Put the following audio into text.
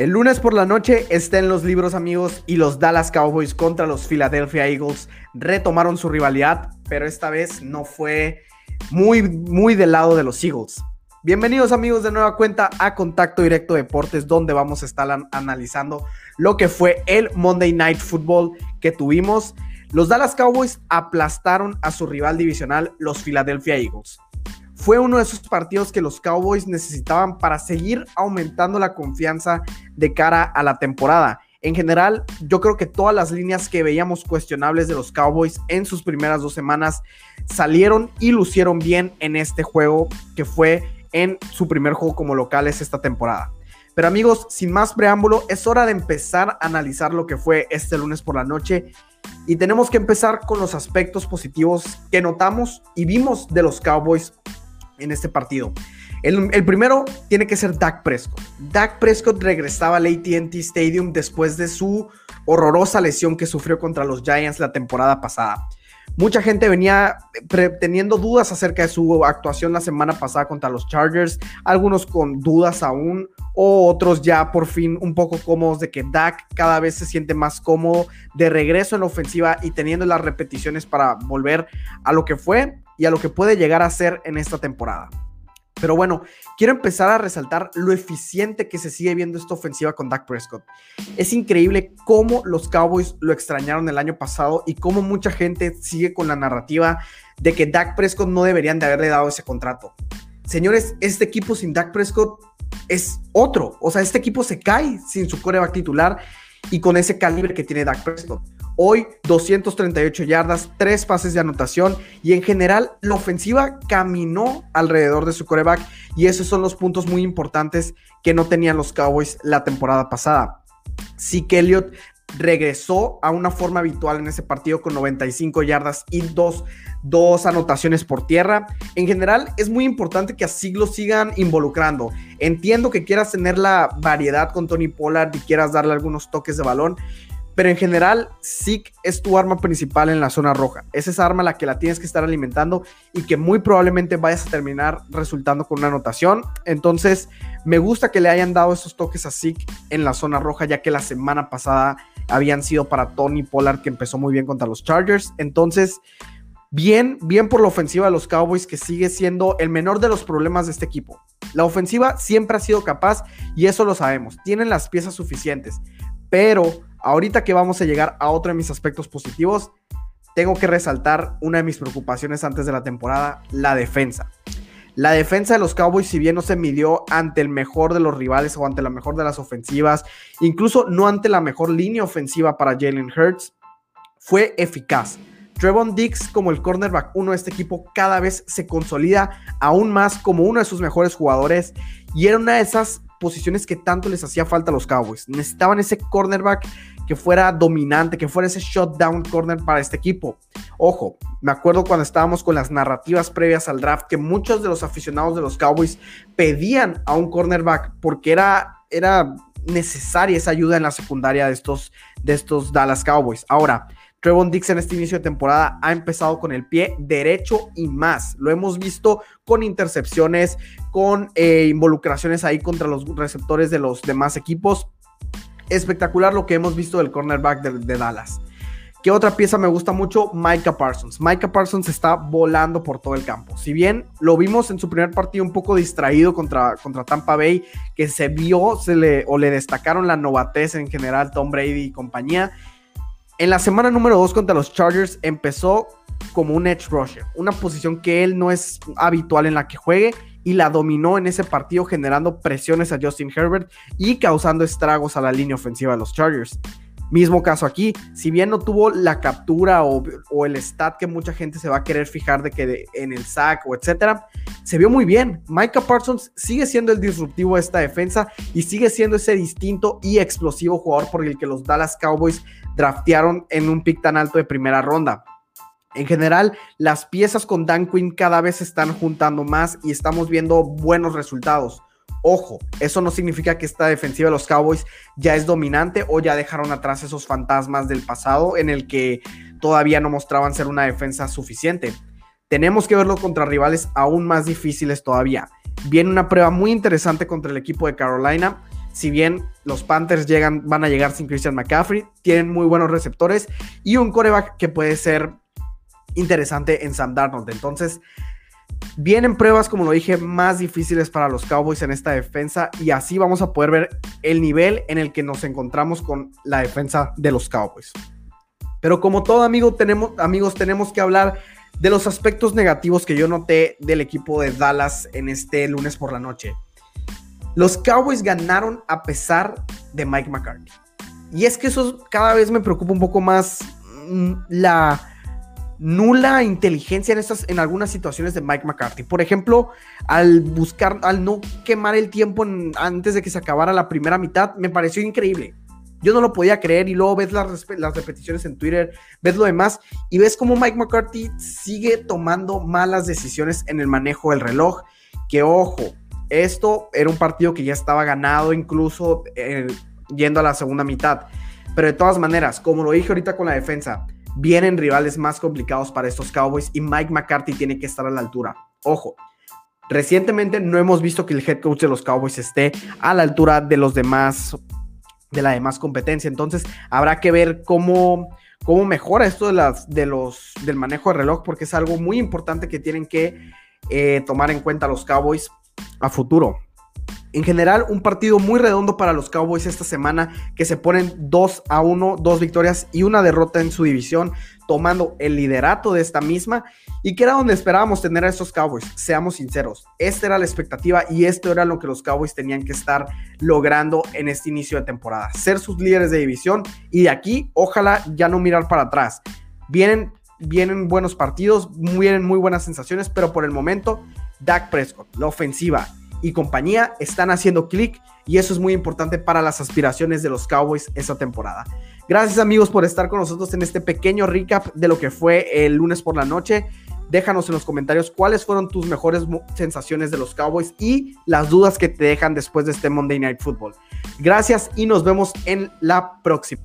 El lunes por la noche está en los libros amigos y los Dallas Cowboys contra los Philadelphia Eagles retomaron su rivalidad, pero esta vez no fue muy, muy del lado de los Eagles. Bienvenidos amigos de nueva cuenta a Contacto Directo Deportes, donde vamos a estar analizando lo que fue el Monday Night Football que tuvimos. Los Dallas Cowboys aplastaron a su rival divisional, los Philadelphia Eagles. Fue uno de esos partidos que los Cowboys necesitaban para seguir aumentando la confianza de cara a la temporada. En general, yo creo que todas las líneas que veíamos cuestionables de los Cowboys en sus primeras dos semanas salieron y lucieron bien en este juego que fue en su primer juego como locales esta temporada. Pero amigos, sin más preámbulo, es hora de empezar a analizar lo que fue este lunes por la noche y tenemos que empezar con los aspectos positivos que notamos y vimos de los Cowboys en este partido. El, primero tiene que ser Dak Prescott. Dak Prescott regresaba al ATT Stadium después de su horrorosa lesión que sufrió contra los Giants la temporada pasada. Mucha gente venía teniendo dudas acerca de su actuación la semana pasada contra los Chargers, algunos con dudas aún, o otros ya por fin un poco cómodos de que Dak cada vez se siente más cómodo de regreso en la ofensiva y teniendo las repeticiones para volver a lo que fue y a lo que puede llegar a ser en esta temporada. Pero bueno, quiero empezar a resaltar lo eficiente que se sigue viendo esta ofensiva con Dak Prescott. Es increíble cómo los Cowboys lo extrañaron el año pasado y cómo mucha gente sigue con la narrativa de que Dak Prescott no deberían de haberle dado ese contrato. Señores, este equipo sin Dak Prescott es otro. O sea, este equipo se cae sin su coreback titular y con ese calibre que tiene Dak Prescott. Hoy 238 yardas, 3 pases de anotación y en general la ofensiva caminó alrededor de su coreback y esos son los puntos muy importantes que no tenían los Cowboys la temporada pasada. Sí que Elliott regresó a una forma habitual en ese partido con 95 yardas y dos, dos, anotaciones por tierra. En general, es muy importante que así lo sigan involucrando. Entiendo que quieras tener la variedad con Tony Pollard y quieras darle algunos toques de balón, pero en general, Zeke es tu arma principal en la zona roja. Es esa arma la que la tienes que estar alimentando y que muy probablemente vayas a terminar resultando con una anotación. Entonces, me gusta que le hayan dado esos toques a Zeke en la zona roja, ya que la semana pasada habían sido para Tony Pollard, que empezó muy bien contra los Chargers. Entonces, bien, bien por la ofensiva de los Cowboys, que sigue siendo el menor de los problemas de este equipo. La ofensiva siempre ha sido capaz y eso lo sabemos. Tienen las piezas suficientes. Pero ahorita que vamos a llegar a otro de mis aspectos positivos, tengo que resaltar una de mis preocupaciones antes de la temporada, la defensa. La defensa de los Cowboys, si bien no se midió ante el mejor de los rivales o ante la mejor de las ofensivas, incluso no ante la mejor línea ofensiva para Jalen Hurts, fue eficaz. Trevon Dix como el cornerback uno de este equipo cada vez se consolida aún más como uno de sus mejores jugadores y era una de esas posiciones que tanto les hacía falta a los Cowboys. Necesitaban ese cornerback que fuera dominante, que fuera ese shutdown corner para este equipo. Ojo, me acuerdo cuando estábamos con las narrativas previas al draft que muchos de los aficionados de los Cowboys pedían a un cornerback porque era, era necesaria esa ayuda en la secundaria de estos, de estos Dallas Cowboys. Ahora, Trevon Dix en este inicio de temporada ha empezado con el pie derecho y más. Lo hemos visto con intercepciones, con eh, involucraciones ahí contra los receptores de los demás equipos. Espectacular lo que hemos visto del cornerback de, Dallas. ¿Qué otra pieza me gusta mucho? Micah Parsons. Micah Parsons está volando por todo el campo. Si bien lo vimos en su primer partido un poco distraído contra, contra Tampa Bay, que se vio o le destacaron la novatez en general Tom Brady y compañía, en la semana número 2 contra los Chargers empezó como un edge rusher, una posición que él no es habitual en la que juegue y la dominó en ese partido generando presiones a Justin Herbert y causando estragos a la línea ofensiva de los Chargers. Mismo caso aquí, si bien no tuvo la captura o, el stat que mucha gente se va a querer fijar de que en el sack o etcétera, se vio muy bien. Micah Parsons sigue siendo el disruptivo de esta defensa y sigue siendo ese distinto y explosivo jugador por el que los Dallas Cowboys draftearon en un pick tan alto de primera ronda. En general, las piezas con Dan Quinn cada vez se están juntando más y estamos viendo buenos resultados. Ojo, eso no significa que esta defensiva de los Cowboys ya es dominante o ya dejaron atrás esos fantasmas del pasado en el que todavía no mostraban ser una defensa suficiente. Tenemos que verlo contra rivales aún más difíciles todavía. Viene una prueba muy interesante contra el equipo de Carolina Si bien los Panthers llegan, van a llegar sin Christian McCaffrey, tienen muy buenos receptores y un coreback que puede ser interesante en Sam Darnold. Entonces, vienen pruebas, como lo dije, más difíciles para los Cowboys en esta defensa y así vamos a poder ver el nivel en el que nos encontramos con la defensa de los Cowboys. Pero como todo amigo, tenemos, amigos, tenemos que hablar de los aspectos negativos que yo noté del equipo de Dallas en este lunes por la noche. Los Cowboys ganaron a pesar de Mike McCarthy. Y es que eso cada vez me preocupa un poco más mm, la nula inteligencia en, estas, en algunas situaciones de Mike McCarthy. Por ejemplo, al buscar, al no quemar el tiempo antes de que se acabara la primera mitad, me pareció increíble. Yo no lo podía creer y luego ves las, repeticiones en Twitter, ves lo demás y ves cómo Mike McCarthy sigue tomando malas decisiones en el manejo del reloj. Que ojo, esto era un partido que ya estaba ganado incluso eh, yendo a la segunda mitad. Pero de todas maneras, como lo dije ahorita con la defensa, vienen rivales más complicados para estos Cowboys y Mike McCarthy tiene que estar a la altura. Ojo, recientemente no hemos visto que el head coach de los Cowboys esté a la altura de los demás de la demás competencia. Entonces, habrá que ver cómo, cómo mejora esto de las, de los, del manejo de reloj, porque es algo muy importante que tienen que eh, tomar en cuenta los Cowboys a futuro. En general, un partido muy redondo para los Cowboys esta semana, que se ponen 2 a 1, dos victorias y una derrota en su división, tomando el liderato de esta misma y que era donde esperábamos tener a estos Cowboys, seamos sinceros. Esta era la expectativa y esto era lo que los Cowboys tenían que estar logrando en este inicio de temporada, ser sus líderes de división y de aquí, ojalá ya no mirar para atrás. Vienen, vienen buenos partidos, vienen muy buenas sensaciones, pero por el momento, Dak Prescott, la ofensiva y compañía están haciendo clic y eso es muy importante para las aspiraciones de los Cowboys esta temporada. Gracias amigos por estar con nosotros en este pequeño recap de lo que fue el lunes por la noche. Déjanos en los comentarios cuáles fueron tus mejores sensaciones de los Cowboys y las dudas que te dejan después de este Monday Night Football. Gracias y nos vemos en la próxima.